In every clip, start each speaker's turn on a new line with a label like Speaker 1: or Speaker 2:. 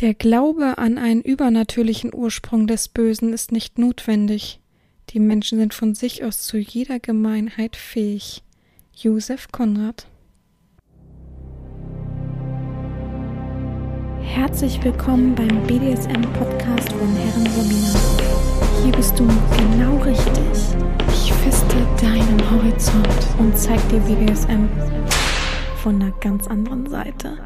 Speaker 1: Der Glaube an einen übernatürlichen Ursprung des Bösen ist nicht notwendig. Die Menschen sind von sich aus zu jeder Gemeinheit fähig. Josef Konrad Herzlich willkommen beim BDSM-Podcast von Herren Sabina. Hier bist du genau richtig. Ich feste deinen Horizont und zeig dir BDSM von einer ganz anderen Seite.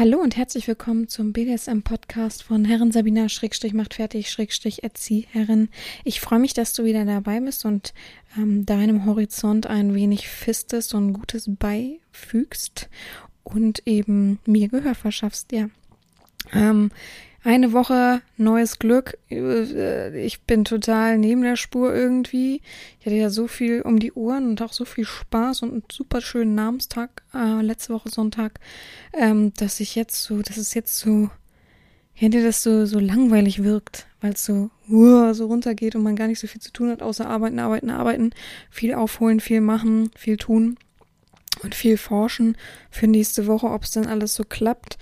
Speaker 1: Hallo und herzlich willkommen zum BDSM-Podcast von Herren Sabina Schrägstrich macht fertig Schrägstrich Erzieherin. Ich freue mich, dass du wieder dabei bist und ähm, deinem Horizont ein wenig Fistes und Gutes beifügst und eben mir Gehör verschaffst, ja. Ähm, eine Woche neues Glück. Äh, ich bin total neben der Spur irgendwie. Ich hatte ja so viel um die Ohren und auch so viel Spaß und einen super schönen Namenstag äh, letzte Woche Sonntag, ähm, dass ich jetzt so, dass es jetzt so, kennt ihr das so, so langweilig wirkt, weil es so, uh, so runtergeht und man gar nicht so viel zu tun hat, außer arbeiten, arbeiten, arbeiten, viel aufholen, viel machen, viel tun und viel forschen für nächste Woche, ob es denn alles so klappt.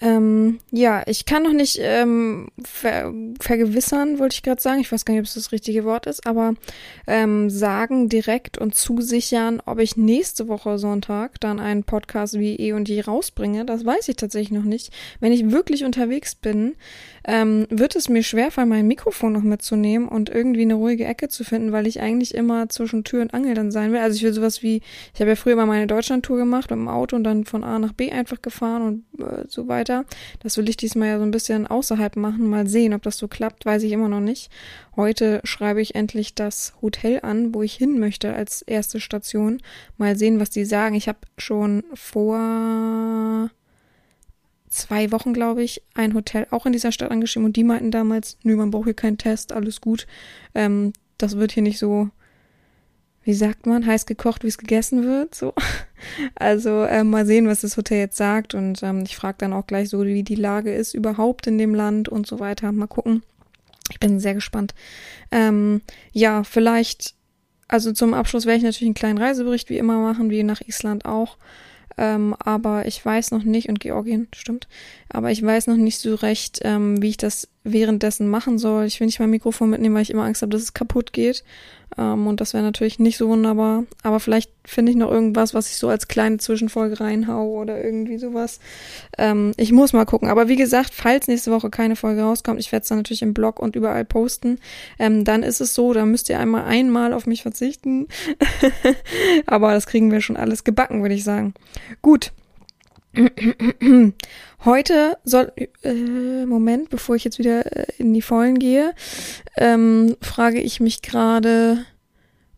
Speaker 1: Ähm, ja, ich kann noch nicht ähm, ver vergewissern, wollte ich gerade sagen. Ich weiß gar nicht, ob es das richtige Wort ist, aber ähm, sagen direkt und zusichern, ob ich nächste Woche Sonntag dann einen Podcast wie eh und je rausbringe. Das weiß ich tatsächlich noch nicht. Wenn ich wirklich unterwegs bin, ähm, wird es mir schwerfallen, mein Mikrofon noch mitzunehmen und irgendwie eine ruhige Ecke zu finden, weil ich eigentlich immer zwischen Tür und Angel dann sein will. Also ich will sowas wie, ich habe ja früher mal meine Deutschlandtour gemacht mit dem Auto und dann von A nach B einfach gefahren und äh, so weiter weiter. Das will ich diesmal ja so ein bisschen außerhalb machen. Mal sehen, ob das so klappt, weiß ich immer noch nicht. Heute schreibe ich endlich das Hotel an, wo ich hin möchte als erste Station. Mal sehen, was die sagen. Ich habe schon vor zwei Wochen, glaube ich, ein Hotel auch in dieser Stadt angeschrieben und die meinten damals, nö, man braucht hier keinen Test, alles gut. Ähm, das wird hier nicht so wie sagt man, heiß gekocht, wie es gegessen wird. So. Also äh, mal sehen, was das Hotel jetzt sagt. Und ähm, ich frage dann auch gleich so, wie die Lage ist überhaupt in dem Land und so weiter. Mal gucken. Ich bin sehr gespannt. Ähm, ja, vielleicht, also zum Abschluss werde ich natürlich einen kleinen Reisebericht wie immer machen, wie nach Island auch. Ähm, aber ich weiß noch nicht, und Georgien, stimmt, aber ich weiß noch nicht so recht, ähm, wie ich das währenddessen machen soll. Ich will nicht mein Mikrofon mitnehmen, weil ich immer Angst habe, dass es kaputt geht. Ähm, und das wäre natürlich nicht so wunderbar. Aber vielleicht finde ich noch irgendwas, was ich so als kleine Zwischenfolge reinhau oder irgendwie sowas. Ähm, ich muss mal gucken. Aber wie gesagt, falls nächste Woche keine Folge rauskommt, ich werde es dann natürlich im Blog und überall posten. Ähm, dann ist es so, da müsst ihr einmal einmal auf mich verzichten. Aber das kriegen wir schon alles gebacken, würde ich sagen. Gut. Heute soll, äh, Moment, bevor ich jetzt wieder äh, in die Vollen gehe, ähm, frage ich mich gerade,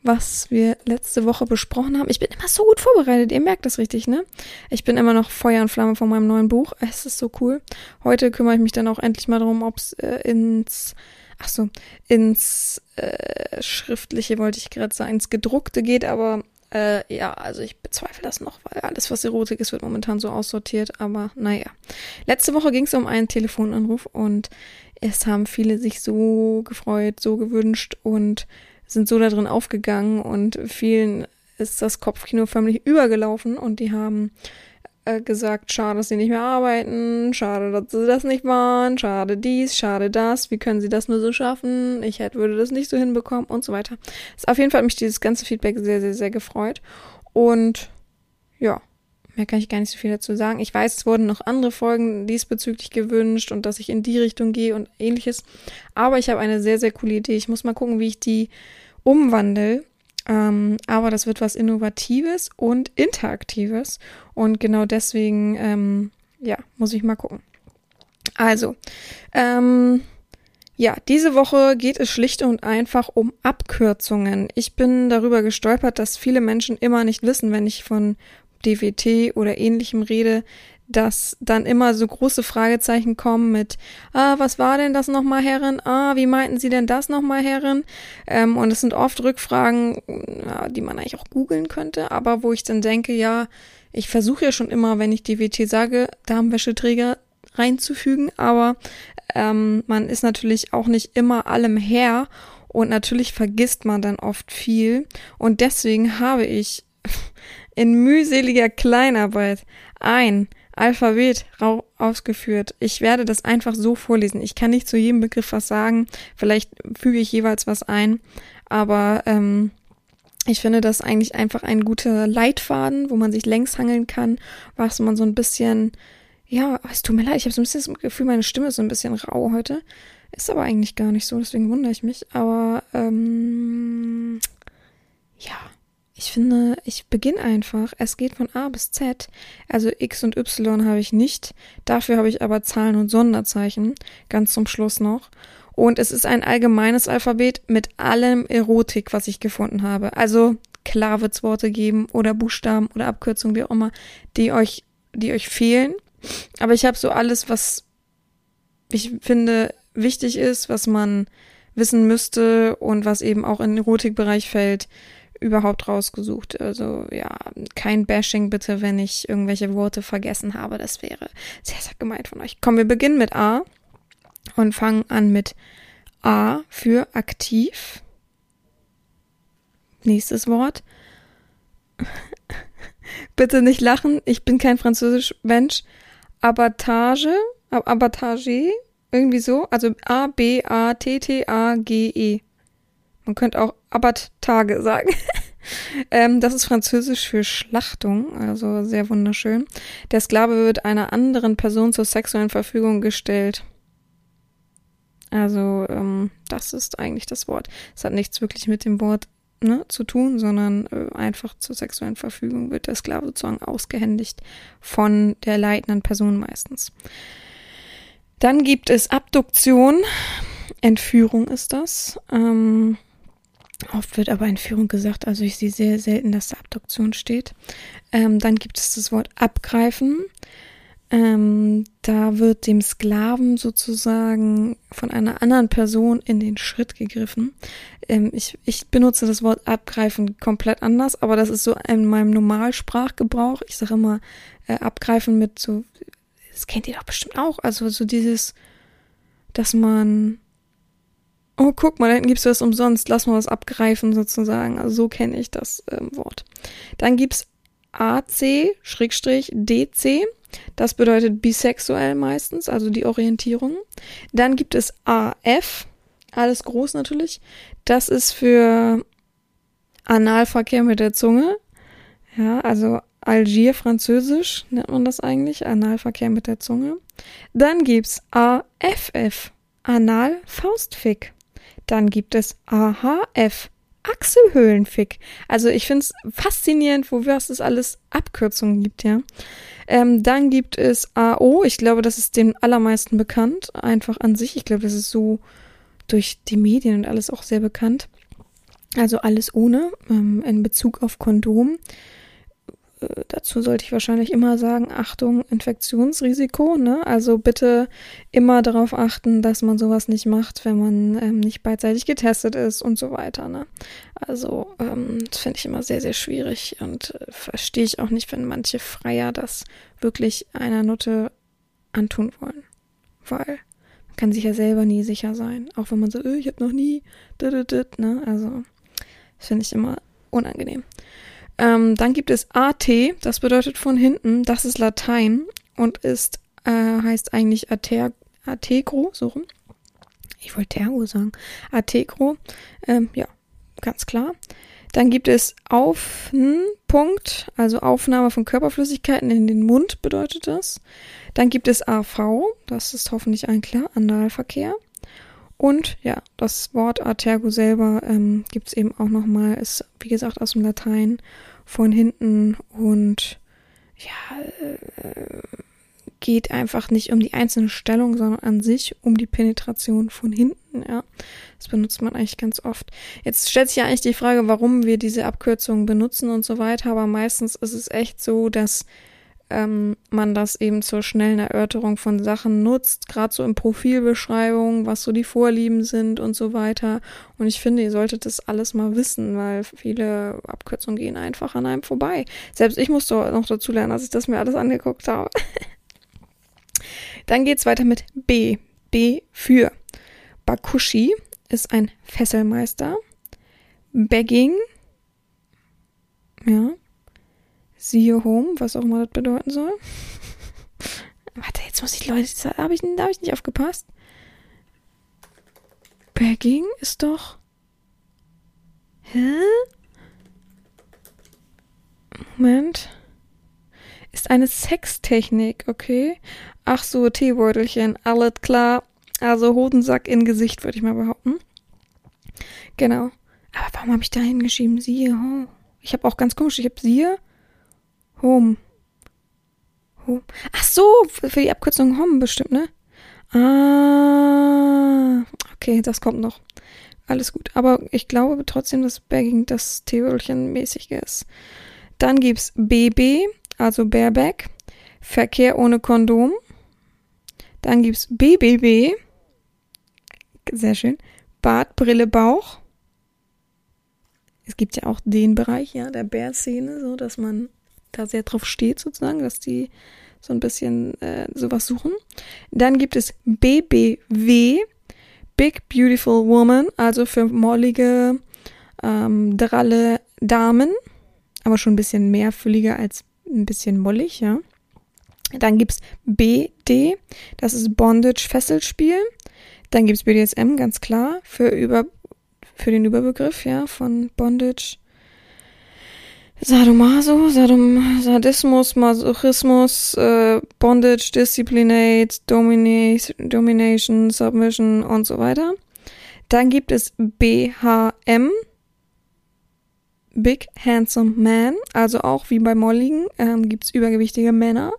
Speaker 1: was wir letzte Woche besprochen haben. Ich bin immer so gut vorbereitet, ihr merkt das richtig, ne? Ich bin immer noch Feuer und Flamme von meinem neuen Buch. Es ist so cool. Heute kümmere ich mich dann auch endlich mal darum, ob es äh, ins, ach so, ins äh, schriftliche wollte ich gerade sagen, ins gedruckte geht, aber äh, ja, also ich bezweifle das noch, weil alles, was Erotik ist, wird momentan so aussortiert. Aber naja. Letzte Woche ging es um einen Telefonanruf und es haben viele sich so gefreut, so gewünscht und sind so da drin aufgegangen und vielen ist das Kopfkino förmlich übergelaufen und die haben äh, gesagt, schade, dass sie nicht mehr arbeiten, schade, dass sie das nicht waren, schade dies, schade das, wie können sie das nur so schaffen, ich hätte, würde das nicht so hinbekommen und so weiter. Das auf jeden Fall hat mich dieses ganze Feedback sehr, sehr, sehr gefreut und ja, mehr kann ich gar nicht so viel dazu sagen. Ich weiß, es wurden noch andere Folgen diesbezüglich gewünscht und dass ich in die Richtung gehe und ähnliches, aber ich habe eine sehr, sehr coole Idee. Ich muss mal gucken, wie ich die umwandle ähm, aber das wird was Innovatives und Interaktives. Und genau deswegen, ähm, ja, muss ich mal gucken. Also, ähm, ja, diese Woche geht es schlicht und einfach um Abkürzungen. Ich bin darüber gestolpert, dass viele Menschen immer nicht wissen, wenn ich von DWT oder ähnlichem rede, dass dann immer so große Fragezeichen kommen mit, ah, was war denn das nochmal, Herrin? Ah, wie meinten Sie denn das nochmal, Herrin? Ähm, und es sind oft Rückfragen, die man eigentlich auch googeln könnte, aber wo ich dann denke, ja, ich versuche ja schon immer, wenn ich DWT sage, Darmwäscheträger reinzufügen, aber ähm, man ist natürlich auch nicht immer allem her und natürlich vergisst man dann oft viel und deswegen habe ich in mühseliger Kleinarbeit ein Alphabet ausgeführt. Ich werde das einfach so vorlesen. Ich kann nicht zu jedem Begriff was sagen. Vielleicht füge ich jeweils was ein. Aber ähm, ich finde das eigentlich einfach ein guter Leitfaden, wo man sich längs hangeln kann, was man so ein bisschen, ja, es tut mir leid, ich habe so ein bisschen das Gefühl, meine Stimme ist so ein bisschen rau heute. Ist aber eigentlich gar nicht so, deswegen wundere ich mich. Aber ähm, ja, ich finde, ich beginne einfach. Es geht von A bis Z. Also X und Y habe ich nicht. Dafür habe ich aber Zahlen und Sonderzeichen. Ganz zum Schluss noch. Und es ist ein allgemeines Alphabet mit allem Erotik, was ich gefunden habe. Also klar wird's Worte geben oder Buchstaben oder Abkürzungen, wie auch immer, die euch, die euch fehlen. Aber ich habe so alles, was ich finde wichtig ist, was man wissen müsste und was eben auch in den Erotikbereich fällt, überhaupt rausgesucht. Also ja, kein Bashing bitte, wenn ich irgendwelche Worte vergessen habe. Das wäre sehr, sehr gemeint von euch. Komm, wir beginnen mit A und fangen an mit A für aktiv. Nächstes Wort. bitte nicht lachen, ich bin kein französisch Mensch. Abattage, Abattage, irgendwie so. Also A-B-A-T-T-A-G-E. Man könnte auch Abat-Tage sagen. ähm, das ist französisch für Schlachtung, also sehr wunderschön. Der Sklave wird einer anderen Person zur sexuellen Verfügung gestellt. Also, ähm, das ist eigentlich das Wort. Es hat nichts wirklich mit dem Wort ne, zu tun, sondern äh, einfach zur sexuellen Verfügung wird der Sklave sozusagen ausgehändigt von der leitenden Person meistens. Dann gibt es Abduktion. Entführung ist das. Ähm, Oft wird aber Entführung gesagt, also ich sehe sehr selten, dass da Abduktion steht. Ähm, dann gibt es das Wort abgreifen. Ähm, da wird dem Sklaven sozusagen von einer anderen Person in den Schritt gegriffen. Ähm, ich, ich benutze das Wort abgreifen komplett anders, aber das ist so in meinem Normalsprachgebrauch. Ich sage immer äh, abgreifen mit so, das kennt ihr doch bestimmt auch, also so dieses, dass man oh, guck mal, da hinten gibt's was umsonst, lass mal was abgreifen sozusagen. Also so kenne ich das ähm, Wort. Dann gibt's AC, Schrägstrich, DC. Das bedeutet bisexuell meistens, also die Orientierung. Dann gibt es AF, alles groß natürlich. Das ist für Analverkehr mit der Zunge. Ja, also Algier französisch nennt man das eigentlich, Analverkehr mit der Zunge. Dann gibt's AFF, Anal Faustfick. Dann gibt es AHF, Achselhöhlenfick. Also ich finde es faszinierend, wo es alles Abkürzungen gibt, ja. Ähm, dann gibt es AO, ich glaube, das ist den allermeisten bekannt, einfach an sich. Ich glaube, das ist so durch die Medien und alles auch sehr bekannt. Also alles ohne, ähm, in Bezug auf Kondom. Äh, dazu sollte ich wahrscheinlich immer sagen, Achtung, Infektionsrisiko, ne? Also bitte immer darauf achten, dass man sowas nicht macht, wenn man ähm, nicht beidseitig getestet ist und so weiter, ne? Also, ähm, das finde ich immer sehr, sehr schwierig und äh, verstehe ich auch nicht, wenn manche Freier das wirklich einer Nutte antun wollen. Weil man kann sich ja selber nie sicher sein. Auch wenn man so, öh, ich habe noch nie, ne? Also, finde ich immer unangenehm. Ähm, dann gibt es AT, das bedeutet von hinten, das ist Latein und ist, äh, heißt eigentlich Ater, Ategro, so rum. Ich wollte Tergo sagen. Ategro, ähm, ja, ganz klar. Dann gibt es Aufpunkt, also Aufnahme von Körperflüssigkeiten in den Mund bedeutet das. Dann gibt es AV, das ist hoffentlich ein klar, Analverkehr. Und ja, das Wort Atergo selber ähm, gibt es eben auch nochmal, ist wie gesagt aus dem Latein von hinten und ja, äh, geht einfach nicht um die einzelne Stellung, sondern an sich um die Penetration von hinten, ja. Das benutzt man eigentlich ganz oft. Jetzt stellt sich ja eigentlich die Frage, warum wir diese Abkürzungen benutzen und so weiter, aber meistens ist es echt so, dass ähm, man das eben zur schnellen Erörterung von Sachen nutzt, gerade so in Profilbeschreibungen, was so die Vorlieben sind und so weiter. Und ich finde, ihr solltet das alles mal wissen, weil viele Abkürzungen gehen einfach an einem vorbei. Selbst ich musste noch dazu lernen, dass ich das mir alles angeguckt habe. Dann geht's weiter mit B. B für Bakushi ist ein Fesselmeister. Begging, ja, Siehe Home, was auch immer das bedeuten soll. Warte, jetzt muss ich Leute, da habe ich, hab ich nicht aufgepasst. Bagging ist doch. Hä? Moment. Ist eine Sextechnik, okay? Ach so, Teebeutelchen, alles klar. Also Hodensack in Gesicht, würde ich mal behaupten. Genau. Aber warum habe ich da hingeschrieben? Siehe, oh. Ich habe auch ganz komisch, ich habe siehe, home. home. Ach so, für die Abkürzung home bestimmt, ne? Ah, okay, das kommt noch. Alles gut. Aber ich glaube trotzdem, dass Bagging das Theorchen mäßig ist. Dann gibt's BB, also Bareback. Verkehr ohne Kondom. Dann gibt's BBB. Sehr schön. Bart, Brille, Bauch. Es gibt ja auch den Bereich, ja, der Bär-Szene, so, dass man da sehr drauf steht, sozusagen, dass die so ein bisschen äh, sowas suchen. Dann gibt es BBW, Big Beautiful Woman, also für mollige, ähm, dralle Damen, aber schon ein bisschen mehrfülliger als ein bisschen mollig, ja. Dann gibt's BD, das ist Bondage Fesselspiel. Dann gibt's BDSM, ganz klar, für, über, für den Überbegriff, ja, von Bondage. Sadomaso, Sadom, Sadismus, Masochismus, äh, Bondage, Disciplinate, Dominate, Domination, Submission und so weiter. Dann gibt es BHM, Big Handsome Man, also auch wie bei Molligen ähm, gibt es übergewichtige Männer.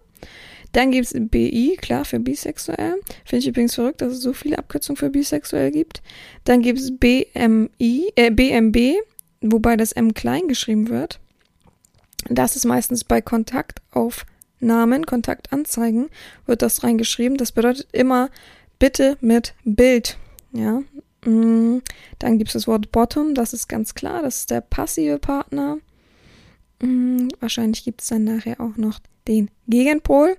Speaker 1: Dann gibt es BI, klar, für bisexuell. Finde ich übrigens verrückt, dass es so viele Abkürzungen für bisexuell gibt. Dann gibt es BMI, äh, BMB, wobei das M klein geschrieben wird. Das ist meistens bei Kontaktaufnahmen, Kontaktanzeigen wird das reingeschrieben. Das bedeutet immer bitte mit Bild. Ja. Mm, dann gibt es das Wort Bottom, das ist ganz klar, das ist der passive Partner. Mm, wahrscheinlich gibt es dann nachher auch noch den Gegenpol.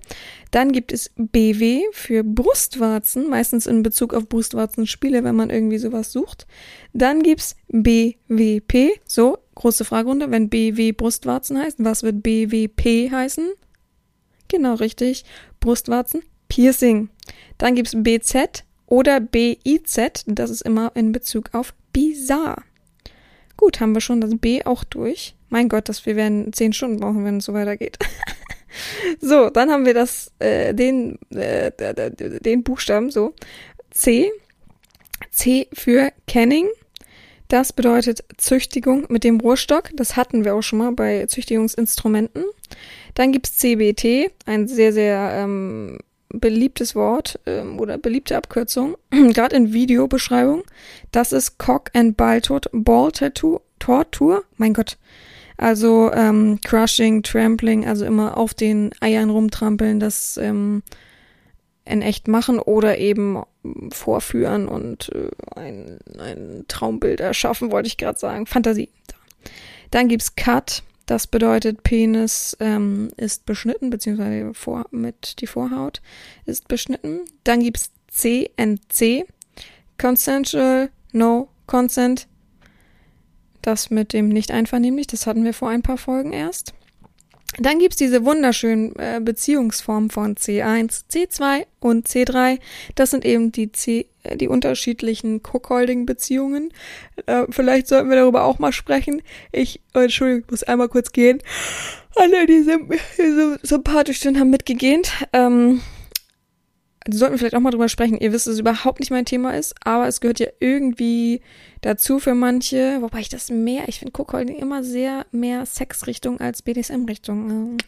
Speaker 1: Dann gibt es BW für Brustwarzen, meistens in Bezug auf Brustwarzenspiele, wenn man irgendwie sowas sucht. Dann gibt's BWP, so, große Fragerunde, wenn BW Brustwarzen heißt, was wird BWP heißen? Genau richtig, Brustwarzen, Piercing. Dann gibt's BZ oder BIZ, das ist immer in Bezug auf Bizarre. Gut, haben wir schon das B auch durch. Mein Gott, dass wir werden zehn Stunden brauchen, wenn es so weitergeht. so, dann haben wir das, äh, den, äh, den Buchstaben so. C. C für Canning. Das bedeutet Züchtigung mit dem Rohrstock. Das hatten wir auch schon mal bei Züchtigungsinstrumenten. Dann gibt's CBT, ein sehr, sehr ähm, beliebtes Wort ähm, oder beliebte Abkürzung, gerade in Videobeschreibung. Das ist Cock and Ball, Ball Tattoo, Tortur. Mein Gott, also ähm, Crushing, Trampling, also immer auf den Eiern rumtrampeln, das ähm, in echt machen oder eben vorführen und äh, ein, ein Traumbild erschaffen, wollte ich gerade sagen. Fantasie. Dann gibt's Cut, das bedeutet Penis ähm, ist beschnitten, beziehungsweise vor, mit die Vorhaut ist beschnitten. Dann gibt's CNC, Consensual No Consent das mit dem nicht einvernehmlich, das hatten wir vor ein paar Folgen erst. Dann gibt's diese wunderschönen äh, Beziehungsformen von C1, C2 und C3. Das sind eben die, C, äh, die unterschiedlichen Cookholding-Beziehungen. Äh, vielleicht sollten wir darüber auch mal sprechen. Ich, oh, Entschuldigung, muss einmal kurz gehen. Alle, die, die so sympathisch sind, haben mitgegähnt. Ähm, sollten wir vielleicht auch mal drüber sprechen. Ihr wisst, dass es überhaupt nicht mein Thema ist, aber es gehört ja irgendwie dazu für manche, wobei ich das mehr, ich finde Cookholding immer sehr mehr Sexrichtung als BDSM-Richtung. Äh,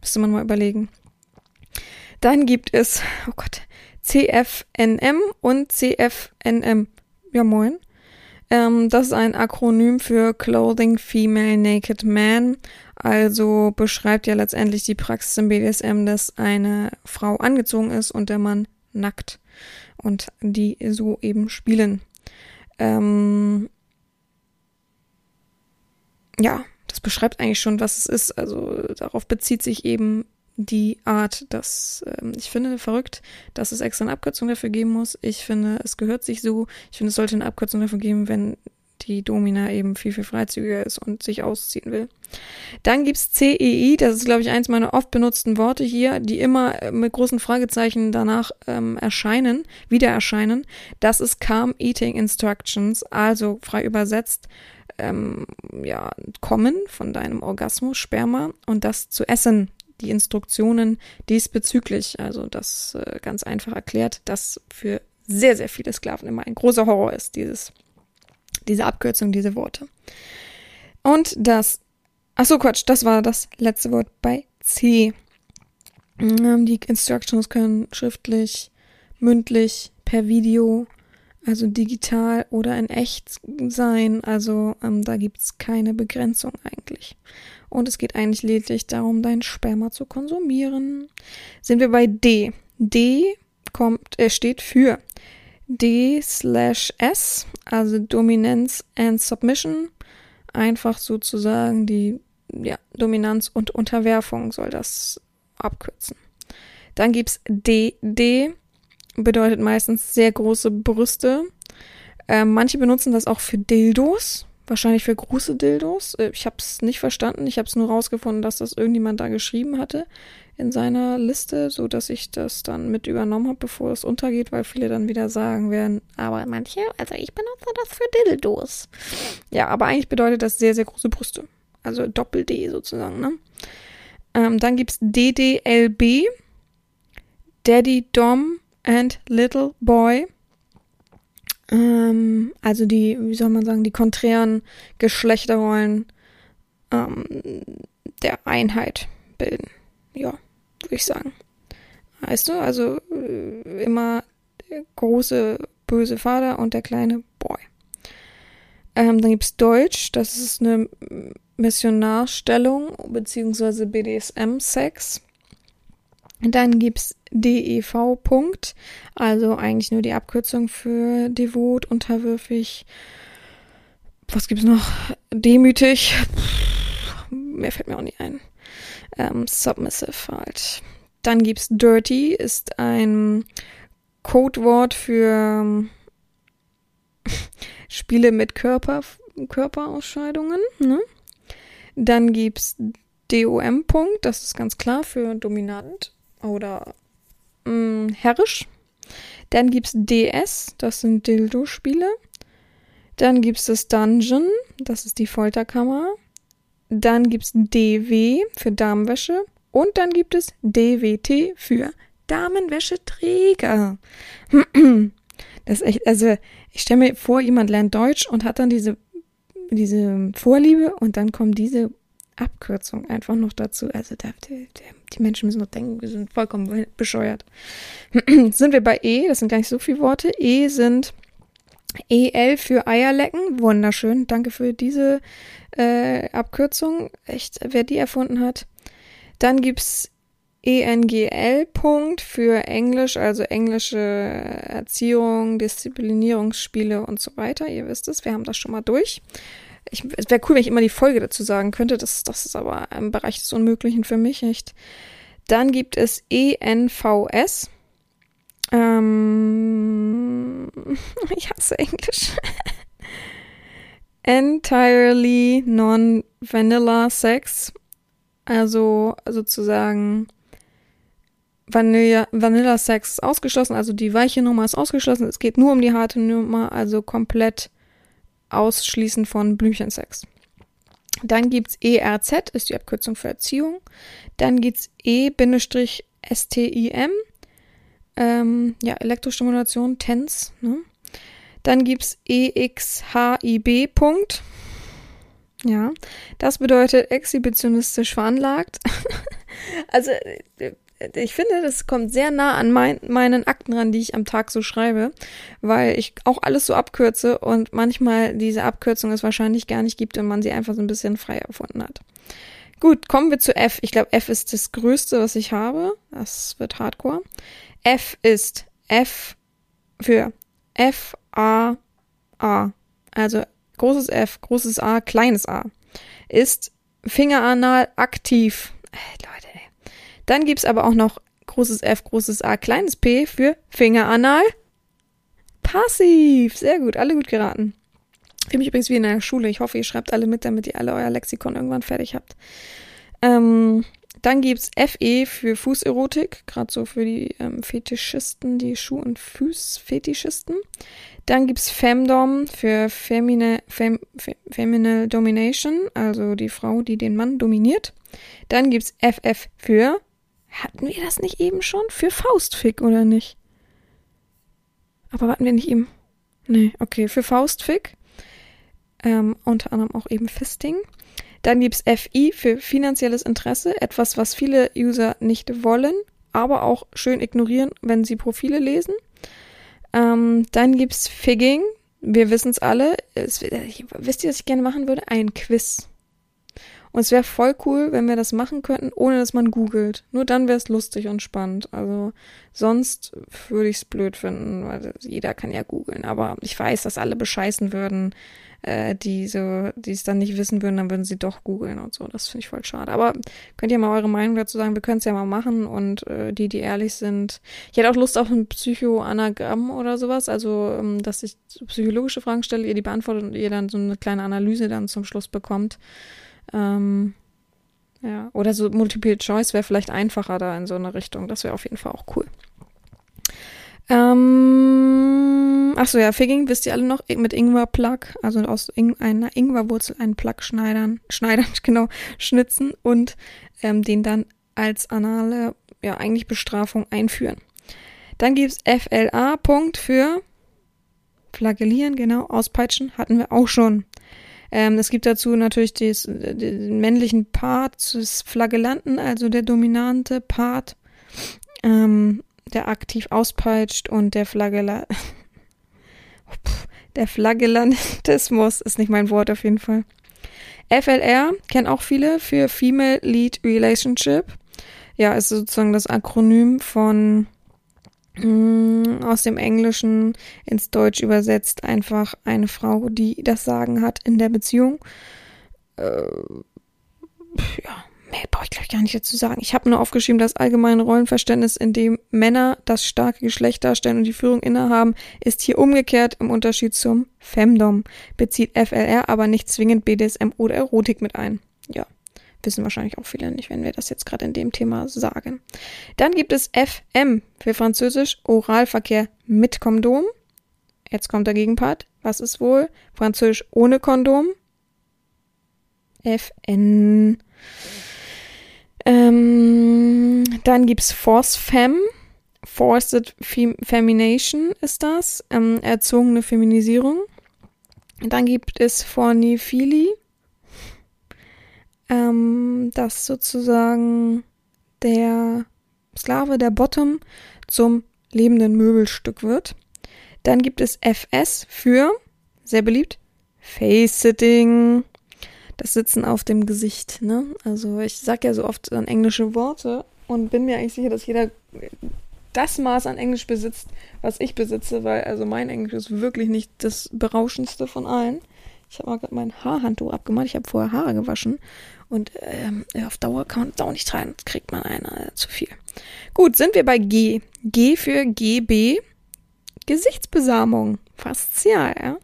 Speaker 1: müsste man mal überlegen. Dann gibt es, oh Gott, CFNM und CFNM. Ja, moin. Ähm, das ist ein Akronym für Clothing Female Naked Man. Also beschreibt ja letztendlich die Praxis im BDSM, dass eine Frau angezogen ist und der Mann nackt und die so eben spielen. Ähm, ja, das beschreibt eigentlich schon, was es ist. Also darauf bezieht sich eben die Art, dass ähm, ich finde verrückt, dass es extra eine Abkürzung dafür geben muss. Ich finde, es gehört sich so. Ich finde, es sollte eine Abkürzung dafür geben, wenn die Domina eben viel, viel freizügiger ist und sich ausziehen will. Dann gibt's CEI, das ist, glaube ich, eins meiner oft benutzten Worte hier, die immer mit großen Fragezeichen danach ähm, erscheinen, wieder erscheinen. Das ist Calm Eating Instructions, also frei übersetzt, ähm, ja, kommen von deinem Orgasmus, Sperma und das zu essen, die Instruktionen diesbezüglich. Also das äh, ganz einfach erklärt, dass für sehr, sehr viele Sklaven immer ein großer Horror ist, dieses, diese Abkürzung, diese Worte. Und das, ach so Quatsch, das war das letzte Wort bei C. Ähm, die Instructions können schriftlich, mündlich, per Video, also digital oder in echt sein. Also ähm, da gibt's keine Begrenzung eigentlich. Und es geht eigentlich lediglich darum, dein Sperma zu konsumieren. Sind wir bei D. D kommt, äh, steht für D slash S, also Dominanz and Submission. Einfach sozusagen die ja, Dominanz und Unterwerfung soll das abkürzen. Dann gibt's DD, bedeutet meistens sehr große Brüste. Äh, manche benutzen das auch für Dildos, wahrscheinlich für große Dildos. Äh, ich habe es nicht verstanden. Ich habe es nur rausgefunden, dass das irgendjemand da geschrieben hatte in seiner Liste, so dass ich das dann mit übernommen habe, bevor es untergeht, weil viele dann wieder sagen werden, aber manche, also ich benutze das für Dildos. Ja, aber eigentlich bedeutet das sehr, sehr große Brüste. Also Doppel-D sozusagen, ne? Ähm, dann gibt's DDLB, Daddy Dom and Little Boy. Ähm, also die, wie soll man sagen, die konträren Geschlechterrollen ähm, der Einheit bilden ja, würde ich sagen. Weißt du, also äh, immer der große böse Vater und der kleine Boy. Ähm, dann gibt's Deutsch, das ist eine Missionarstellung beziehungsweise BDSM-Sex. Dann gibt's DEV also eigentlich nur die Abkürzung für devot, unterwürfig. Was gibt's noch? Demütig. Mehr fällt mir auch nicht ein ähm, submissive halt. Dann gibt's dirty, ist ein Codewort für ähm, Spiele mit Körper, Körperausscheidungen. Ne? Dann gibt's DOM Punkt, das ist ganz klar für dominant oder mh, mm, herrisch. Dann gibt's DS, das sind Dildo-Spiele. Dann gibt's das Dungeon, das ist die Folterkammer. Dann gibt es DW für Damenwäsche und dann gibt es DWT für Damenwäscheträger. Das ist echt, also ich stelle mir vor, jemand lernt Deutsch und hat dann diese, diese Vorliebe und dann kommt diese Abkürzung einfach noch dazu. Also da, die, die Menschen müssen noch denken, wir sind vollkommen bescheuert. sind wir bei E, das sind gar nicht so viele Worte. E sind EL für Eierlecken. Wunderschön. Danke für diese äh, Abkürzung. Echt, wer die erfunden hat. Dann gibt's ENGL Punkt für Englisch, also englische Erziehung, Disziplinierungsspiele und so weiter. Ihr wisst es, wir haben das schon mal durch. Ich, es wäre cool, wenn ich immer die Folge dazu sagen könnte. Das, das ist aber im Bereich des Unmöglichen für mich nicht. Dann gibt es ENVS. Ähm, ich hasse Englisch. Entirely non-vanilla Sex. Also sozusagen Vanilla, Vanilla Sex ist ausgeschlossen, also die weiche Nummer ist ausgeschlossen. Es geht nur um die harte Nummer, also komplett ausschließen von Blümchensex. Dann gibt's ERZ, ist die Abkürzung für Erziehung. Dann gibt's E-STIM, ähm, ja, Elektrostimulation, TENS, ne? Dann gibt's EXHIB. Ja, das bedeutet exhibitionistisch veranlagt. also äh, ich finde, das kommt sehr nah an mein, meinen Akten ran, die ich am Tag so schreibe, weil ich auch alles so abkürze und manchmal diese Abkürzung es wahrscheinlich gar nicht gibt und man sie einfach so ein bisschen frei erfunden hat. Gut, kommen wir zu F. Ich glaube, F ist das Größte, was ich habe. Das wird Hardcore. F ist F für F A A. Also großes F, großes A, kleines a. Ist Fingeranal aktiv. Äh, Leute, Dann gibt's aber auch noch großes F, großes A, kleines P für Fingeranal passiv. Sehr gut, alle gut geraten. Für mich übrigens wie in der Schule. Ich hoffe, ihr schreibt alle mit, damit ihr alle euer Lexikon irgendwann fertig habt. Ähm, dann gibt's FE für Fußerotik, gerade so für die ähm, Fetischisten, die Schuh- und Fußfetischisten. Dann gibt's Femdom für Femine, Fem, Fem, Feminine Domination, also die Frau, die den Mann dominiert. Dann gibt's FF für, hatten wir das nicht eben schon? Für Faustfick, oder nicht? Aber warten wir nicht eben? Nee, okay, für Faustfick. Ähm, unter anderem auch eben Fisting. Dann gibt's FI für finanzielles Interesse, etwas, was viele User nicht wollen, aber auch schön ignorieren, wenn sie Profile lesen. Ähm, dann gibt's Figging. Wir wissen es alle. wisst ihr, was ich gerne machen würde? Ein Quiz. Und es wäre voll cool, wenn wir das machen könnten, ohne dass man googelt. Nur dann wäre es lustig und spannend. Also sonst würde ich es blöd finden, weil jeder kann ja googeln. Aber ich weiß, dass alle bescheißen würden, äh, die so, die es dann nicht wissen würden, dann würden sie doch googeln und so. Das finde ich voll schade. Aber könnt ihr mal eure Meinung dazu sagen? Wir können es ja mal machen und äh, die, die ehrlich sind. Ich hätte auch Lust auf ein Psychoanagramm oder sowas. Also, ähm, dass ich psychologische Fragen stelle, ihr die beantwortet und ihr dann so eine kleine Analyse dann zum Schluss bekommt. Ähm, ja, oder so Multiple Choice wäre vielleicht einfacher da in so eine Richtung. Das wäre auf jeden Fall auch cool. Ähm, achso, ja, Figging wisst ihr alle noch mit Ingwer-Plug, also aus Ing einer Ingwerwurzel einen Plug schneidern, schneidern, genau, schnitzen und ähm, den dann als anale, ja, eigentlich Bestrafung einführen. Dann gibt's FLA, Punkt für Flagellieren, genau, auspeitschen, hatten wir auch schon. Ähm, es gibt dazu natürlich des, den männlichen Part des Flagellanten, also der dominante Part, ähm, der aktiv auspeitscht und der Flagella der Flagellantismus ist nicht mein Wort auf jeden Fall. FLR kennen auch viele für Female Lead Relationship. Ja, ist sozusagen das Akronym von aus dem Englischen ins Deutsch übersetzt einfach eine Frau, die das Sagen hat in der Beziehung. Äh, ja, mehr brauche ich gleich gar nicht dazu sagen. Ich habe nur aufgeschrieben, das allgemeine Rollenverständnis, in dem Männer das starke Geschlecht darstellen und die Führung innehaben, ist hier umgekehrt im Unterschied zum Femdom, bezieht FLR aber nicht zwingend BDSM oder Erotik mit ein. Ja. Wissen wahrscheinlich auch viele nicht, wenn wir das jetzt gerade in dem Thema sagen. Dann gibt es FM für Französisch Oralverkehr mit Kondom. Jetzt kommt der Gegenpart. Was ist wohl? Französisch ohne Kondom. FN. Ähm, dann gibt's Force Fem. Forced Fem Femination ist das. Ähm, erzogene Feminisierung. Dann gibt es Forniphilie ähm, dass sozusagen der Sklave, der Bottom, zum lebenden Möbelstück wird. Dann gibt es FS für, sehr beliebt, Face-Sitting. Das Sitzen auf dem Gesicht, ne? Also ich sag ja so oft dann englische Worte und bin mir eigentlich sicher, dass jeder das Maß an Englisch besitzt, was ich besitze, weil also mein Englisch ist wirklich nicht das berauschendste von allen. Ich habe mal gerade mein Haarhandtuch abgemacht. Ich habe vorher Haare gewaschen. Und ähm, auf Dauer kann man es auch nicht tragen. Kriegt man einer äh, zu viel. Gut, sind wir bei G. G für GB. Gesichtsbesamung. Faszial, ja.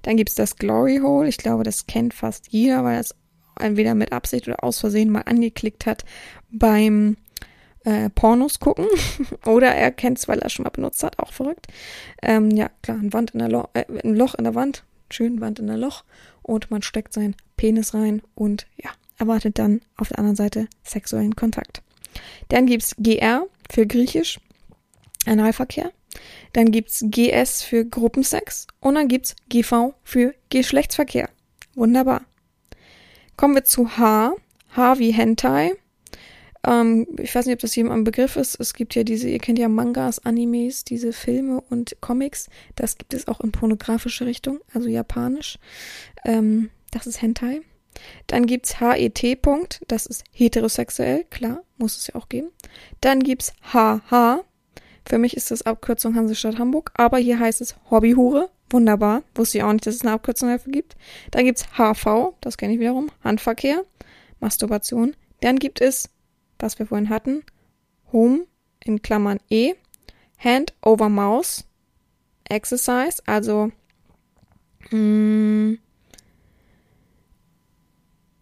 Speaker 1: Dann gibt es das Glory Hole. Ich glaube, das kennt fast jeder, weil das entweder mit Absicht oder aus Versehen mal angeklickt hat beim äh, Pornos gucken. oder er kennt es, weil er es schon mal benutzt hat. Auch verrückt. Ähm, ja, klar, ein, Wand in der Lo äh, ein Loch in der Wand schön Wand in der Loch und man steckt seinen Penis rein und ja, erwartet dann auf der anderen Seite sexuellen Kontakt. Dann gibt's GR für Griechisch, Analverkehr. Dann gibt's GS für Gruppensex und dann gibt's GV für Geschlechtsverkehr. Wunderbar. Kommen wir zu H. H wie Hentai. Ähm, ich weiß nicht, ob das jedem ein Begriff ist. Es gibt ja diese, ihr kennt ja Mangas, Animes, diese Filme und Comics. Das gibt es auch in pornografische Richtung, also japanisch. Ähm, das ist Hentai. Dann gibt's HET. Punkt, das ist heterosexuell, klar, muss es ja auch geben. Dann gibt's HH. Für mich ist das Abkürzung Hansestadt Hamburg, aber hier heißt es Hobbyhure. Wunderbar. Wusste ich auch nicht, dass es eine Abkürzung dafür gibt. Dann gibt's HV, das kenne ich wiederum, Handverkehr, Masturbation. Dann gibt es was wir vorhin hatten, Home in Klammern E, Hand over Mouse, Exercise, also Mm.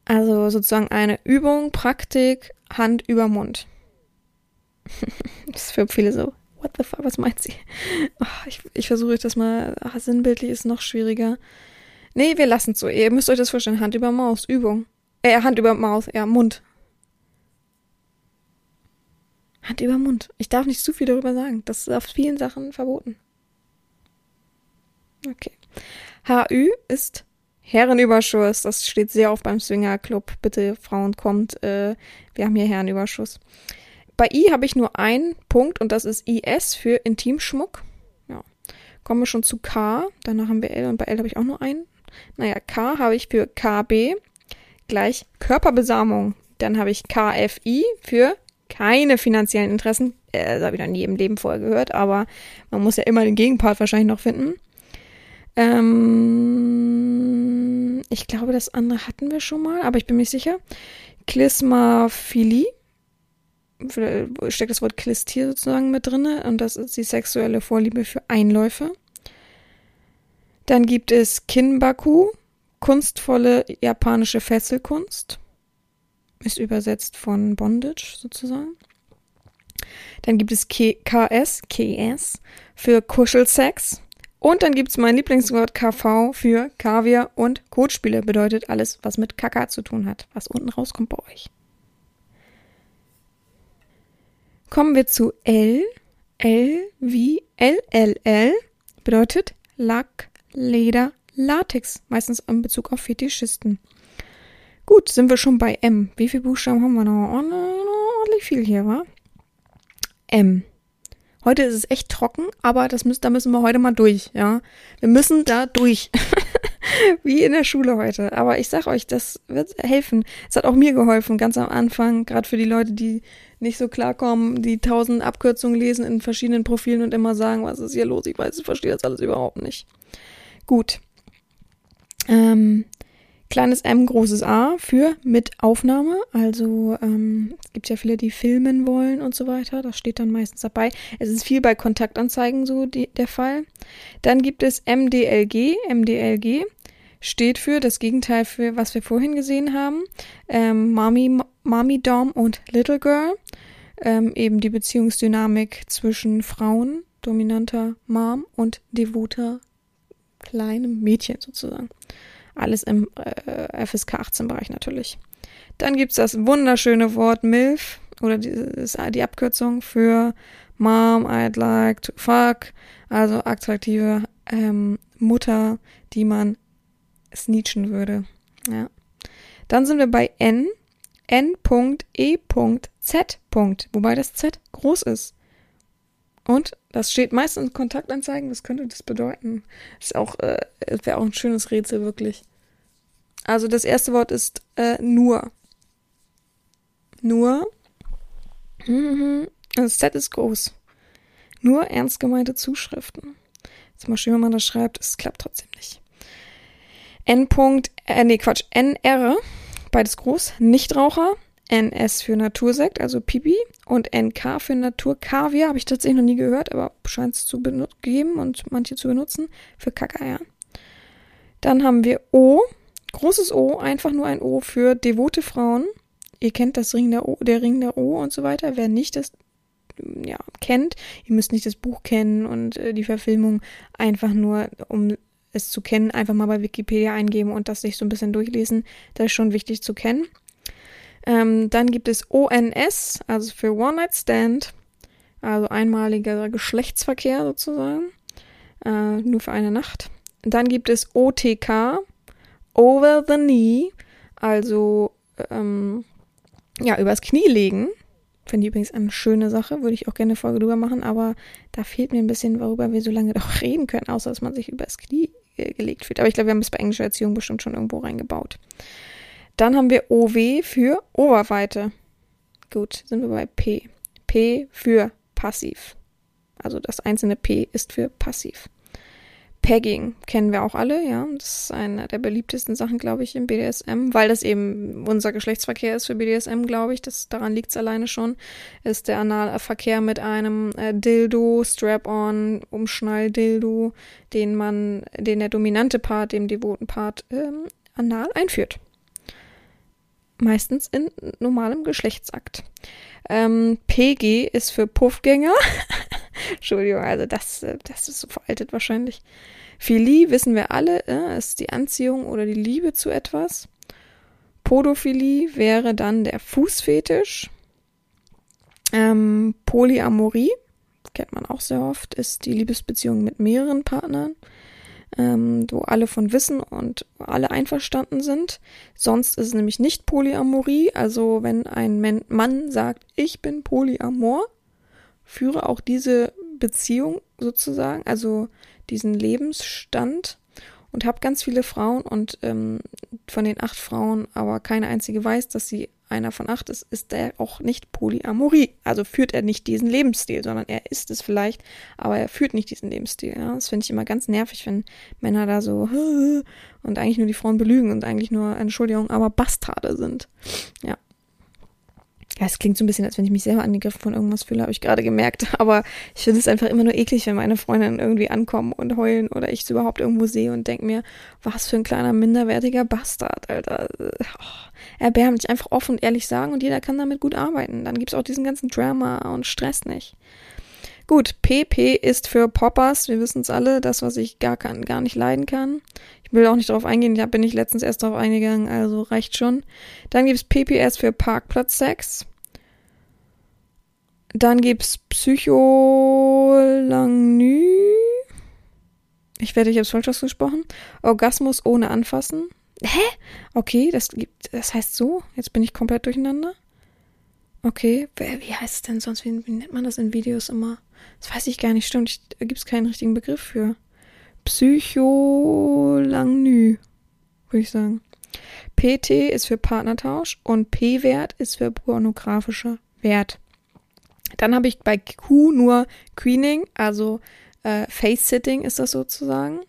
Speaker 1: Also sozusagen eine Übung, Praktik, Hand über Mund. das ist für viele so, what the fuck, was meint sie? Oh, ich, ich versuche das mal, ach, sinnbildlich ist noch schwieriger. Nee, wir lassen es so. Ihr müsst euch das vorstellen, Hand über Maus, Übung. Äh, Hand über Maus, ja, Mund. Hand über Mund. Ich darf nicht zu viel darüber sagen. Das ist auf vielen Sachen verboten. Okay. HÜ ist Herrenüberschuss. Das steht sehr oft beim Swinger Club. Bitte, Frauen, kommt. Äh, wir haben hier Herrenüberschuss. Bei I habe ich nur einen Punkt und das ist IS für Intimschmuck. Ja. Kommen wir schon zu K. Danach haben wir L und bei L habe ich auch nur einen. Naja, K habe ich für KB gleich Körperbesamung. Dann habe ich KFI für keine finanziellen Interessen. Äh, das habe ich noch nie im Leben vorher gehört, aber man muss ja immer den Gegenpart wahrscheinlich noch finden. Ähm, ich glaube, das andere hatten wir schon mal, aber ich bin mir sicher. Klismaphilie. Steckt das Wort Klistier sozusagen mit drin und das ist die sexuelle Vorliebe für Einläufe. Dann gibt es Kinbaku, kunstvolle japanische Fesselkunst. Ist übersetzt von Bondage sozusagen. Dann gibt es KS, KS für Kuschelsex. Und dann gibt es mein Lieblingswort KV für Kaviar und Kotspiele. Bedeutet alles, was mit Kaka zu tun hat, was unten rauskommt bei euch. Kommen wir zu L. L wie LLL bedeutet Lack, Leder, Latex. Meistens in Bezug auf Fetischisten. Gut, sind wir schon bei M. Wie viele Buchstaben haben wir noch? Oh, ordentlich viel hier, wa? M. Heute ist es echt trocken, aber das müssen, da müssen wir heute mal durch, ja. Wir müssen da durch. Wie in der Schule heute. Aber ich sag euch, das wird helfen. Es hat auch mir geholfen, ganz am Anfang, gerade für die Leute, die nicht so klarkommen, die tausend Abkürzungen lesen in verschiedenen Profilen und immer sagen, was ist hier los? Ich weiß, ich verstehe das alles überhaupt nicht. Gut. Ähm, Kleines M, großes A für mit Aufnahme. Also ähm, es gibt ja viele, die filmen wollen und so weiter. Das steht dann meistens dabei. Es ist viel bei Kontaktanzeigen so die, der Fall. Dann gibt es MDLG. MDLG steht für das Gegenteil für was wir vorhin gesehen haben. Ähm, Mommy, Mommy Dom und Little Girl. Ähm, eben die Beziehungsdynamik zwischen Frauen, dominanter Mom und devoter kleinem Mädchen sozusagen. Alles im äh, FSK 18 Bereich natürlich. Dann gibt's das wunderschöne Wort MILF oder die, die Abkürzung für Mom, I'd like to fuck. Also attraktive ähm, Mutter, die man sneetchen würde. Ja. Dann sind wir bei N. N.E.Z. Wobei das Z groß ist. Und das steht meistens in Kontaktanzeigen. Was könnte das bedeuten? Ist auch, äh, wäre auch ein schönes Rätsel, wirklich. Also das erste Wort ist äh, nur. Nur. Das Z ist groß. Nur ernst gemeinte Zuschriften. Mal schön, wenn man das schreibt. Es klappt trotzdem nicht. N. äh, nee, Quatsch. NR. Beides groß. Nichtraucher. NS für Natursekt, also Pipi, und NK für Naturkaviar, habe ich tatsächlich noch nie gehört, aber scheint es zu geben und manche zu benutzen, für Kakeier. Dann haben wir O, großes O, einfach nur ein O für devote Frauen. Ihr kennt das Ring der O, der Ring der O und so weiter. Wer nicht das ja, kennt, ihr müsst nicht das Buch kennen und äh, die Verfilmung einfach nur, um es zu kennen, einfach mal bei Wikipedia eingeben und das sich so ein bisschen durchlesen. Das ist schon wichtig zu kennen. Ähm, dann gibt es ONS, also für One Night Stand, also einmaliger Geschlechtsverkehr sozusagen, äh, nur für eine Nacht. Dann gibt es OTK, Over the Knee, also ähm, ja, übers Knie legen. Finde ich übrigens eine schöne Sache, würde ich auch gerne eine Folge drüber machen, aber da fehlt mir ein bisschen, worüber wir so lange doch reden können, außer dass man sich übers Knie äh, gelegt fühlt. Aber ich glaube, wir haben es bei englischer Erziehung bestimmt schon irgendwo reingebaut. Dann haben wir OW für Oberweite. Gut, sind wir bei P. P für passiv. Also das einzelne P ist für passiv. Pegging kennen wir auch alle, ja. Das ist eine der beliebtesten Sachen, glaube ich, im BDSM, weil das eben unser Geschlechtsverkehr ist für BDSM, glaube ich. Das, daran liegt es alleine schon. Ist der Analverkehr mit einem äh, Dildo, Strap-on, Umschnall-Dildo, den man, den der dominante Part, dem devoten Part ähm, anal einführt. Meistens in normalem Geschlechtsakt. Ähm, PG ist für Puffgänger. Entschuldigung, also das, äh, das ist so veraltet wahrscheinlich. Philie wissen wir alle, äh, ist die Anziehung oder die Liebe zu etwas. Podophilie wäre dann der Fußfetisch. Ähm, Polyamorie, kennt man auch sehr oft, ist die Liebesbeziehung mit mehreren Partnern ähm, wo alle von wissen und alle einverstanden sind. Sonst ist es nämlich nicht Polyamorie. Also wenn ein Mann sagt, ich bin Polyamor, führe auch diese Beziehung sozusagen, also diesen Lebensstand und habe ganz viele Frauen und ähm, von den acht Frauen aber keine einzige weiß, dass sie einer von acht ist, ist er auch nicht Polyamorie. Also führt er nicht diesen Lebensstil, sondern er ist es vielleicht, aber er führt nicht diesen Lebensstil. Ja? Das finde ich immer ganz nervig, wenn Männer da so und eigentlich nur die Frauen belügen und eigentlich nur, Entschuldigung, aber Bastarde sind. Ja. Ja, es klingt so ein bisschen, als wenn ich mich selber angegriffen von irgendwas fühle, habe ich gerade gemerkt. Aber ich finde es einfach immer nur eklig, wenn meine Freundinnen irgendwie ankommen und heulen oder ich es überhaupt irgendwo sehe und denke mir, was für ein kleiner minderwertiger Bastard, Alter. Oh erbärmlich einfach offen und ehrlich sagen und jeder kann damit gut arbeiten. Dann gibt es auch diesen ganzen Drama und Stress nicht. Gut, PP ist für Poppers. Wir wissen es alle, das, was ich gar, kann, gar nicht leiden kann. Ich will auch nicht darauf eingehen, da bin ich letztens erst darauf eingegangen, also reicht schon. Dann gibt es PPS für Parkplatzsex. Dann gibt es Psycholangny. Ich werde, ich habe es falsch ausgesprochen. Orgasmus ohne Anfassen. Hä? Okay, das gibt, das heißt so? Jetzt bin ich komplett durcheinander. Okay, wie heißt es denn sonst? Wie, wie nennt man das in Videos immer? Das weiß ich gar nicht, stimmt. Da gibt es keinen richtigen Begriff für. Psycholangny, würde ich sagen. PT ist für Partnertausch und P-Wert ist für pornografischer Wert. Dann habe ich bei Q nur Queening, also äh, Face-Sitting ist das sozusagen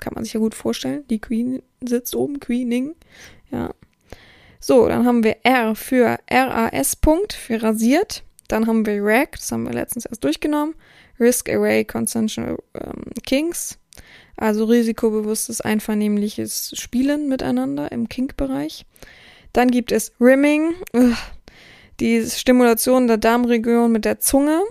Speaker 1: kann man sich ja gut vorstellen. Die Queen sitzt oben, Queening. Ja. So, dann haben wir R für RAS Punkt, für rasiert. Dann haben wir RAC, das haben wir letztens erst durchgenommen. Risk Array Consensual ähm, Kings. Also risikobewusstes, einvernehmliches Spielen miteinander im Kink-Bereich. Dann gibt es Rimming, die Stimulation der Darmregion mit der Zunge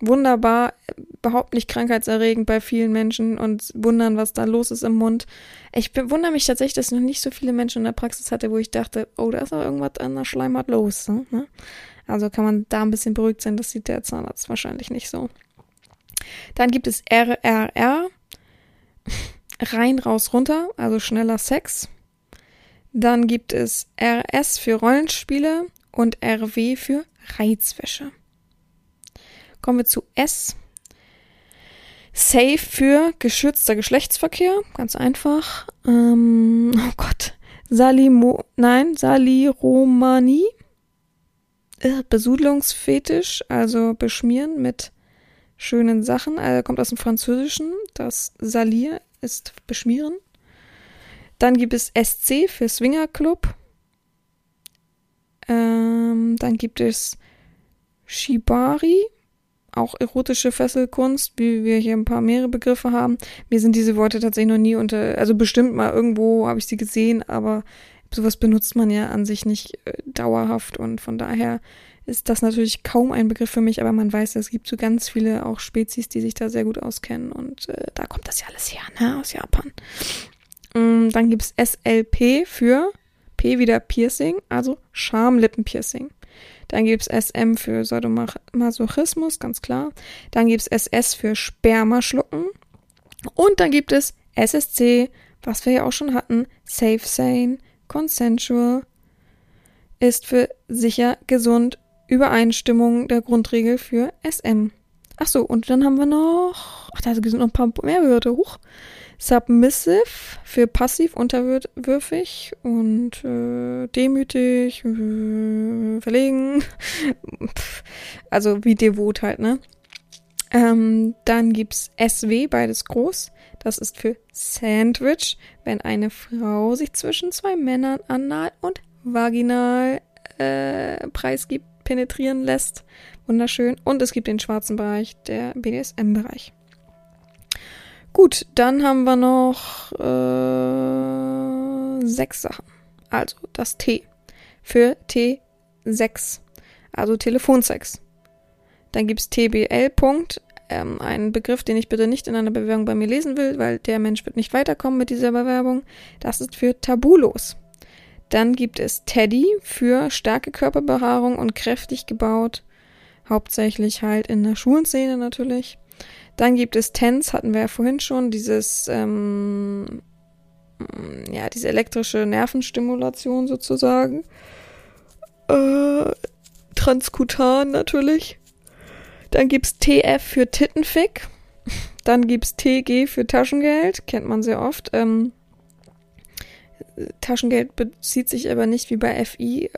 Speaker 1: wunderbar, überhaupt nicht krankheitserregend bei vielen Menschen und wundern, was da los ist im Mund. Ich wundere mich tatsächlich, dass ich noch nicht so viele Menschen in der Praxis hatte, wo ich dachte, oh, da ist aber irgendwas an der Schleimhaut los. Ne? Also kann man da ein bisschen beruhigt sein, das sieht der Zahnarzt wahrscheinlich nicht so. Dann gibt es RRR, rein, raus, runter, also schneller Sex. Dann gibt es RS für Rollenspiele und RW für Reizwäsche. Kommen wir zu S. Safe für geschützter Geschlechtsverkehr. Ganz einfach. Ähm, oh Gott. Salimo, nein, Saliromanie. Äh, Besudelungsfetisch, also beschmieren mit schönen Sachen. Also kommt aus dem Französischen. Das Salir ist beschmieren. Dann gibt es SC für Swingerclub. Ähm, dann gibt es Shibari auch erotische Fesselkunst, wie wir hier ein paar mehrere Begriffe haben. Mir sind diese Worte tatsächlich noch nie unter, also bestimmt mal irgendwo habe ich sie gesehen, aber sowas benutzt man ja an sich nicht äh, dauerhaft und von daher ist das natürlich kaum ein Begriff für mich, aber man weiß, es gibt so ganz viele auch Spezies, die sich da sehr gut auskennen und äh, da kommt das ja alles her, ne, aus Japan. Mm, dann gibt's SLP für P wieder Piercing, also Schamlippenpiercing. Dann gibt es SM für Sadomasochismus, ganz klar. Dann gibt es SS für Spermaschlucken. Und dann gibt es SSC, was wir ja auch schon hatten, Safe Sane, Consensual, ist für sicher, gesund, Übereinstimmung der Grundregel für SM. Ach so, und dann haben wir noch, ach, da sind noch ein paar mehr Wörter, hoch. Submissive für passiv unterwürfig und äh, demütig, äh, verlegen. also wie devot halt, ne? Ähm, dann gibt's SW, beides groß. Das ist für Sandwich, wenn eine Frau sich zwischen zwei Männern anal und vaginal äh, preisgibt, penetrieren lässt. Wunderschön. Und es gibt den schwarzen Bereich, der BDSM-Bereich. Gut, dann haben wir noch äh, sechs Sachen. Also das T für T6, also Telefonsex. Dann gibt's TBL. Punkt, ähm, ein Begriff, den ich bitte nicht in einer Bewerbung bei mir lesen will, weil der Mensch wird nicht weiterkommen mit dieser Bewerbung. Das ist für tabulos. Dann gibt es Teddy für starke Körperbehaarung und kräftig gebaut. Hauptsächlich halt in der Schulenszene natürlich. Dann gibt es TENS, hatten wir ja vorhin schon, dieses, ähm, ja, diese elektrische Nervenstimulation sozusagen. Äh, transkutan natürlich. Dann gibt's TF für Tittenfick. Dann gibt's TG für Taschengeld, kennt man sehr oft. Ähm, Taschengeld bezieht sich aber nicht wie bei FI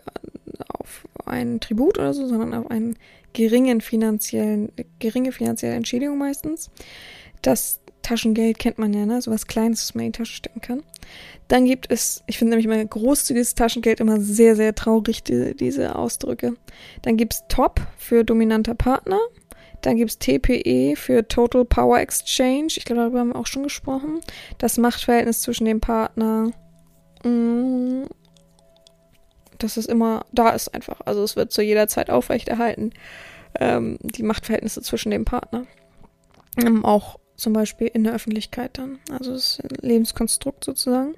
Speaker 1: auf ein Tribut oder so, sondern auf einen geringen finanziellen, geringe finanzielle Entschädigung meistens. Das Taschengeld kennt man ja, ne? So was Kleines, was man in die Tasche stecken kann. Dann gibt es, ich finde nämlich mein großzügiges Taschengeld immer sehr, sehr traurig, die, diese Ausdrücke. Dann gibt es Top für dominanter Partner. Dann gibt es TPE für Total Power Exchange. Ich glaube, darüber haben wir auch schon gesprochen. Das Machtverhältnis zwischen dem Partner. Mm, dass es immer da ist einfach. Also es wird zu jeder Zeit aufrechterhalten. Ähm, die Machtverhältnisse zwischen dem Partner. Ähm, auch zum Beispiel in der Öffentlichkeit dann. Also das Lebenskonstrukt sozusagen.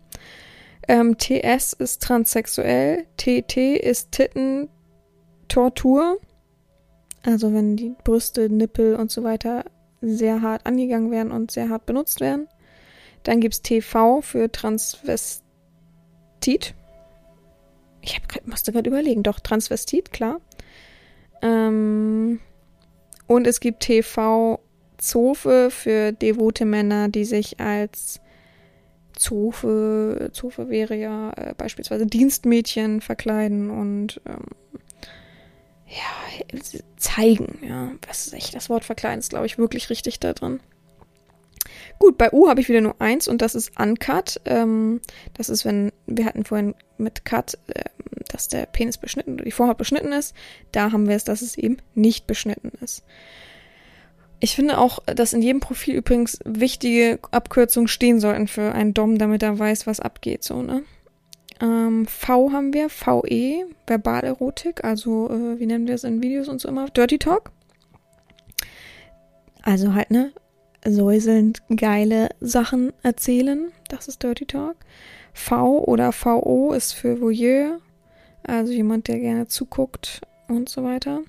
Speaker 1: Ähm, TS ist transsexuell. TT ist Titten-Tortur. Also wenn die Brüste, Nippel und so weiter sehr hart angegangen werden und sehr hart benutzt werden. Dann gibt es TV für Transvestit. Ich hab, musste gerade überlegen, doch, Transvestit, klar. Ähm, und es gibt TV Zofe für devote Männer, die sich als Zofe, Zofe wäre ja äh, beispielsweise Dienstmädchen verkleiden und ähm, ja, zeigen, ja. Was ist echt, das Wort verkleiden ist, glaube ich, wirklich richtig da drin. Gut, bei U habe ich wieder nur eins und das ist Uncut. Ähm, das ist, wenn, wir hatten vorhin mit Cut, äh, dass der Penis beschnitten oder die Vorhaut beschnitten ist. Da haben wir es, dass es eben nicht beschnitten ist. Ich finde auch, dass in jedem Profil übrigens wichtige Abkürzungen stehen sollten für einen Dom, damit er weiß, was abgeht, so, ne? Ähm, v haben wir, VE, Verbalerotik, also äh, wie nennen wir es in Videos und so immer? Dirty Talk. Also halt, ne? Säuselnd geile Sachen erzählen, das ist Dirty Talk. V oder VO ist für Voyeur, also jemand, der gerne zuguckt und so weiter.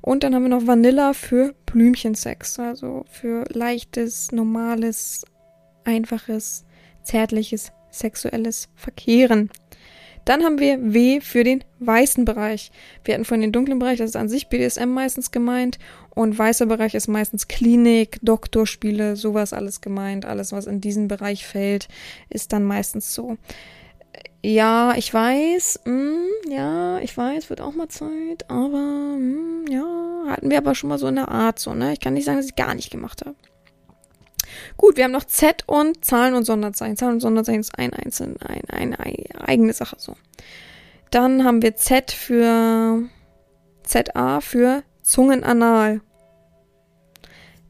Speaker 1: Und dann haben wir noch Vanilla für Blümchensex, also für leichtes, normales, einfaches, zärtliches, sexuelles Verkehren. Dann haben wir W für den weißen Bereich. Wir hatten von den dunklen Bereich, das ist an sich BDSM meistens gemeint. Und weißer Bereich ist meistens Klinik, Doktorspiele, sowas alles gemeint. Alles, was in diesen Bereich fällt, ist dann meistens so. Ja, ich weiß, mh, hm, ja, ich weiß, wird auch mal Zeit, aber mh, hm, ja, hatten wir aber schon mal so in der Art so, ne? Ich kann nicht sagen, dass ich gar nicht gemacht habe. Gut, wir haben noch Z und Zahlen und Sonderzeichen. Zahlen und Sonderzeichen ist ein einzeln, ein, eine eigene Sache so. Dann haben wir Z für ZA für Zungenanal.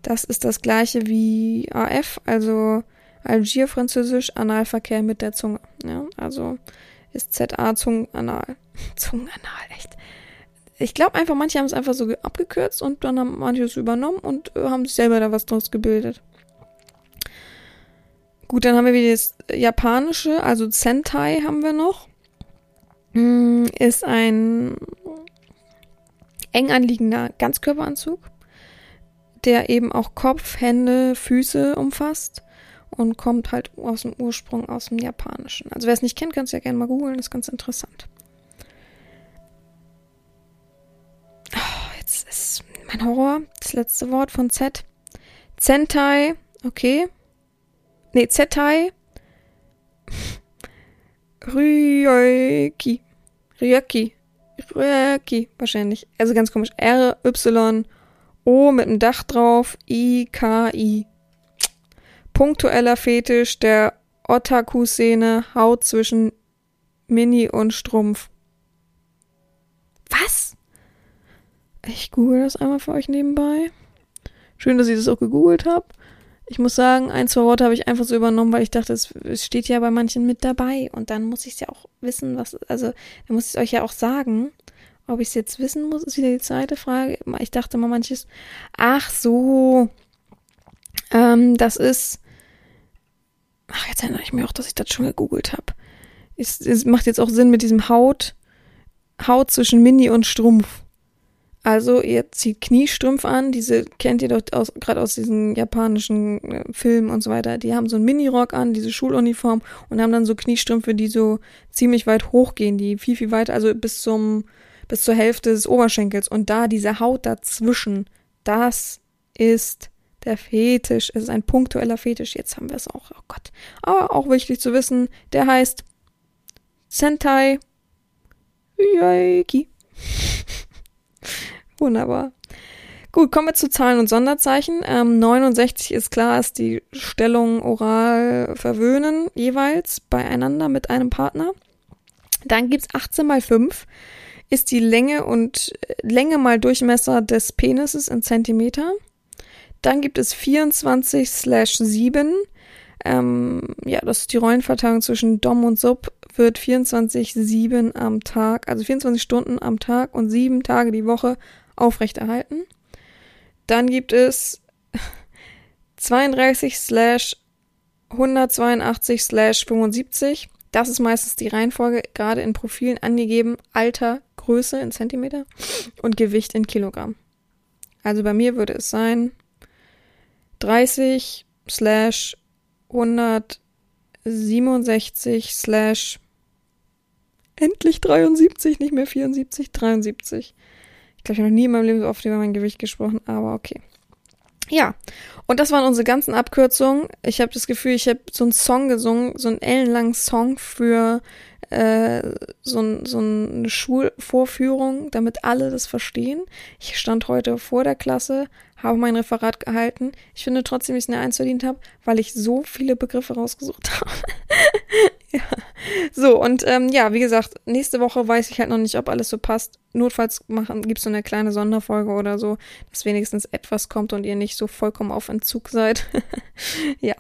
Speaker 1: Das ist das gleiche wie AF, also Algier Französisch Analverkehr mit der Zunge. Ja, also ist ZA Zungenanal. Zungenanal, echt. Ich glaube einfach, manche haben es einfach so abgekürzt und dann haben manche es übernommen und äh, haben sich selber da was draus gebildet. Gut, dann haben wir wieder das japanische, also Sentai haben wir noch. Hm, ist ein eng anliegender Ganzkörperanzug, der eben auch Kopf, Hände, Füße umfasst und kommt halt aus dem Ursprung aus dem Japanischen. Also wer es nicht kennt, kannst du ja gerne mal googeln, ist ganz interessant. Oh, jetzt ist mein Horror, das letzte Wort von Z. Zentai, okay. Nee, Zentai. Ryuki. Ryuki. Ryuki, wahrscheinlich. Also ganz komisch. R-Y-O-K-I. O mit dem Dach drauf, I, K, I. Punktueller Fetisch der Otaku-Szene, Haut zwischen Mini und Strumpf. Was? Ich google das einmal für euch nebenbei. Schön, dass ich das auch gegoogelt habe. Ich muss sagen, ein, zwei Worte habe ich einfach so übernommen, weil ich dachte, es, es steht ja bei manchen mit dabei. Und dann muss ich es ja auch wissen, was, also, dann muss ich es euch ja auch sagen. Ob ich es jetzt wissen muss, ist wieder die zweite Frage. Ich dachte mal manches, ach so, ähm, das ist, ach, jetzt erinnere ich mich auch, dass ich das schon gegoogelt habe. Es, es macht jetzt auch Sinn mit diesem Haut, Haut zwischen Mini und Strumpf. Also ihr zieht Kniestrümpfe an, diese kennt ihr doch aus, gerade aus diesen japanischen äh, Filmen und so weiter. Die haben so einen Minirock an, diese Schuluniform und haben dann so Kniestrümpfe, die so ziemlich weit hochgehen, die viel, viel weiter, also bis zum, bis zur Hälfte des Oberschenkels. Und da diese Haut dazwischen, das ist der Fetisch. Es ist ein punktueller Fetisch. Jetzt haben wir es auch. Oh Gott. Aber auch wichtig zu wissen, der heißt Sentai Yaiki. Wunderbar. Gut, kommen wir zu Zahlen und Sonderzeichen. Ähm, 69 ist klar, ist die Stellung oral verwöhnen jeweils beieinander mit einem Partner. Dann gibt's 18 mal 5 ist die Länge und äh, Länge mal Durchmesser des Penises in Zentimeter. Dann gibt es 24 slash 7. Ähm, ja, das ist die Rollenverteilung zwischen Dom und Sub wird 24-7 am Tag, also 24 Stunden am Tag und sieben Tage die Woche aufrechterhalten. Dann gibt es 32 slash 182 slash 75. Das ist meistens die Reihenfolge, gerade in Profilen angegeben. Alter, Größe in Zentimeter und Gewicht in Kilogramm. Also bei mir würde es sein 30 slash 167 slash endlich 73, nicht mehr 74, 73. Ich glaube, ich habe noch nie in meinem Leben so oft über mein Gewicht gesprochen, aber okay. Ja, und das waren unsere ganzen Abkürzungen. Ich habe das Gefühl, ich habe so einen Song gesungen, so einen ellenlangen Song für äh, so, so eine Schulvorführung, damit alle das verstehen. Ich stand heute vor der Klasse, habe mein Referat gehalten. Ich finde trotzdem, dass ich eine Eins verdient habe, weil ich so viele Begriffe rausgesucht habe. ja. So, und ähm, ja, wie gesagt, nächste Woche weiß ich halt noch nicht, ob alles so passt. Notfalls machen, gibt's so eine kleine Sonderfolge oder so, dass wenigstens etwas kommt und ihr nicht so vollkommen auf Entzug seid. ja.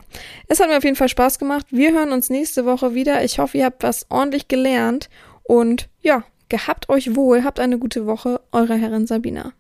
Speaker 1: Es hat mir auf jeden Fall Spaß gemacht. Wir hören uns nächste Woche wieder. Ich hoffe, ihr habt was ordentlich gelernt. Und ja, gehabt euch wohl, habt eine gute Woche. Eure Herrin Sabina.